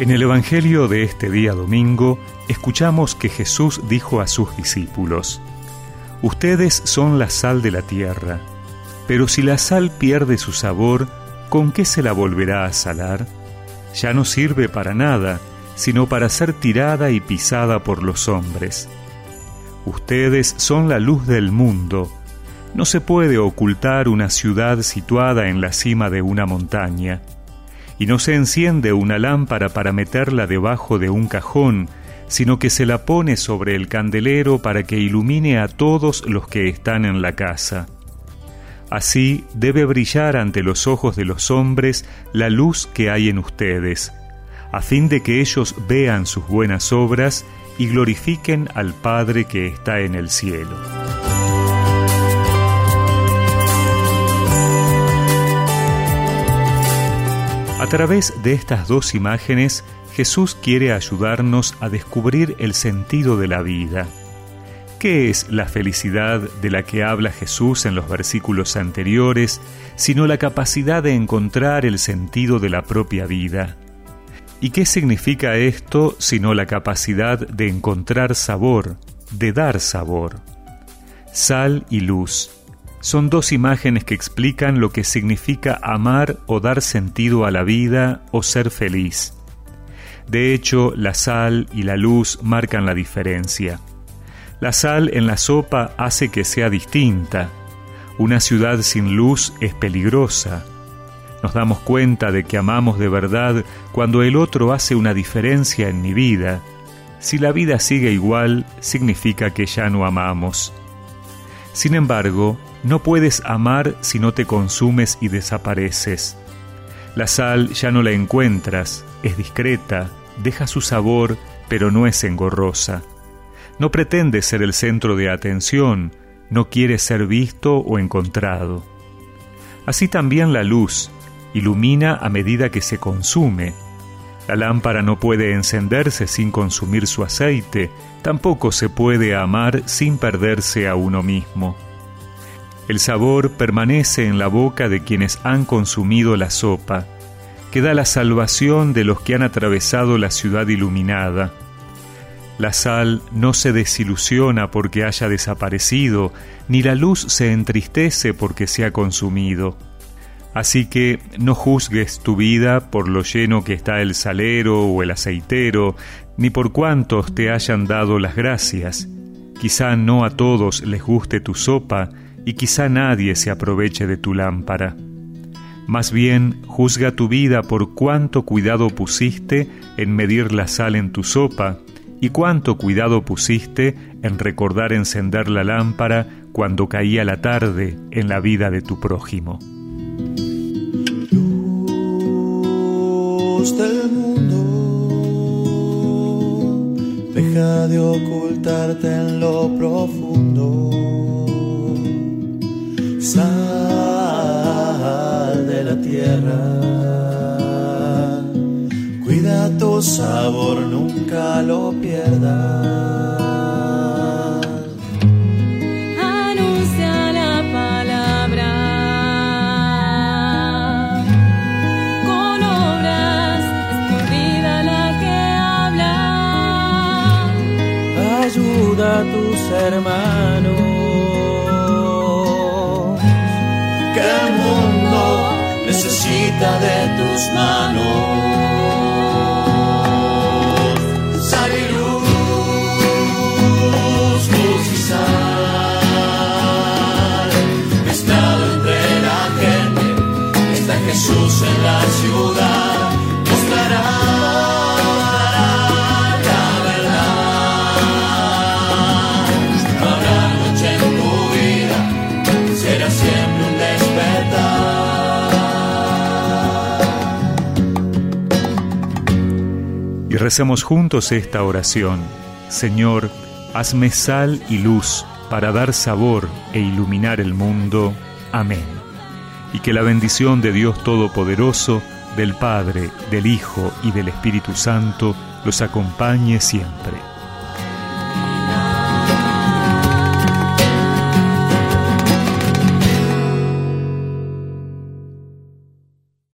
En el Evangelio de este día domingo escuchamos que Jesús dijo a sus discípulos, Ustedes son la sal de la tierra, pero si la sal pierde su sabor, ¿con qué se la volverá a salar? Ya no sirve para nada, sino para ser tirada y pisada por los hombres. Ustedes son la luz del mundo. No se puede ocultar una ciudad situada en la cima de una montaña y no se enciende una lámpara para meterla debajo de un cajón, sino que se la pone sobre el candelero para que ilumine a todos los que están en la casa. Así debe brillar ante los ojos de los hombres la luz que hay en ustedes, a fin de que ellos vean sus buenas obras y glorifiquen al Padre que está en el cielo. A través de estas dos imágenes, Jesús quiere ayudarnos a descubrir el sentido de la vida. ¿Qué es la felicidad de la que habla Jesús en los versículos anteriores, sino la capacidad de encontrar el sentido de la propia vida? ¿Y qué significa esto sino la capacidad de encontrar sabor, de dar sabor? Sal y luz son dos imágenes que explican lo que significa amar o dar sentido a la vida o ser feliz. De hecho, la sal y la luz marcan la diferencia. La sal en la sopa hace que sea distinta. Una ciudad sin luz es peligrosa. Nos damos cuenta de que amamos de verdad cuando el otro hace una diferencia en mi vida. Si la vida sigue igual, significa que ya no amamos. Sin embargo, no puedes amar si no te consumes y desapareces. La sal ya no la encuentras, es discreta, deja su sabor, pero no es engorrosa. No pretende ser el centro de atención, no quiere ser visto o encontrado. Así también la luz ilumina a medida que se consume. La lámpara no puede encenderse sin consumir su aceite, tampoco se puede amar sin perderse a uno mismo. El sabor permanece en la boca de quienes han consumido la sopa, que da la salvación de los que han atravesado la ciudad iluminada. La sal no se desilusiona porque haya desaparecido, ni la luz se entristece porque se ha consumido. Así que no juzgues tu vida por lo lleno que está el salero o el aceitero, ni por cuántos te hayan dado las gracias. Quizá no a todos les guste tu sopa, y quizá nadie se aproveche de tu lámpara. Más bien, juzga tu vida por cuánto cuidado pusiste en medir la sal en tu sopa y cuánto cuidado pusiste en recordar encender la lámpara cuando caía la tarde en la vida de tu prójimo. Luz del mundo, deja de ocultarte en lo profundo sal de la tierra. Cuida tu sabor, nunca lo pierdas. Anuncia de tus manos. Sal y luz, luz y sal. Mezclado entre la gente, está Jesús en la ciudad. Y recemos juntos esta oración. Señor, hazme sal y luz para dar sabor e iluminar el mundo. Amén. Y que la bendición de Dios Todopoderoso, del Padre, del Hijo y del Espíritu Santo los acompañe siempre.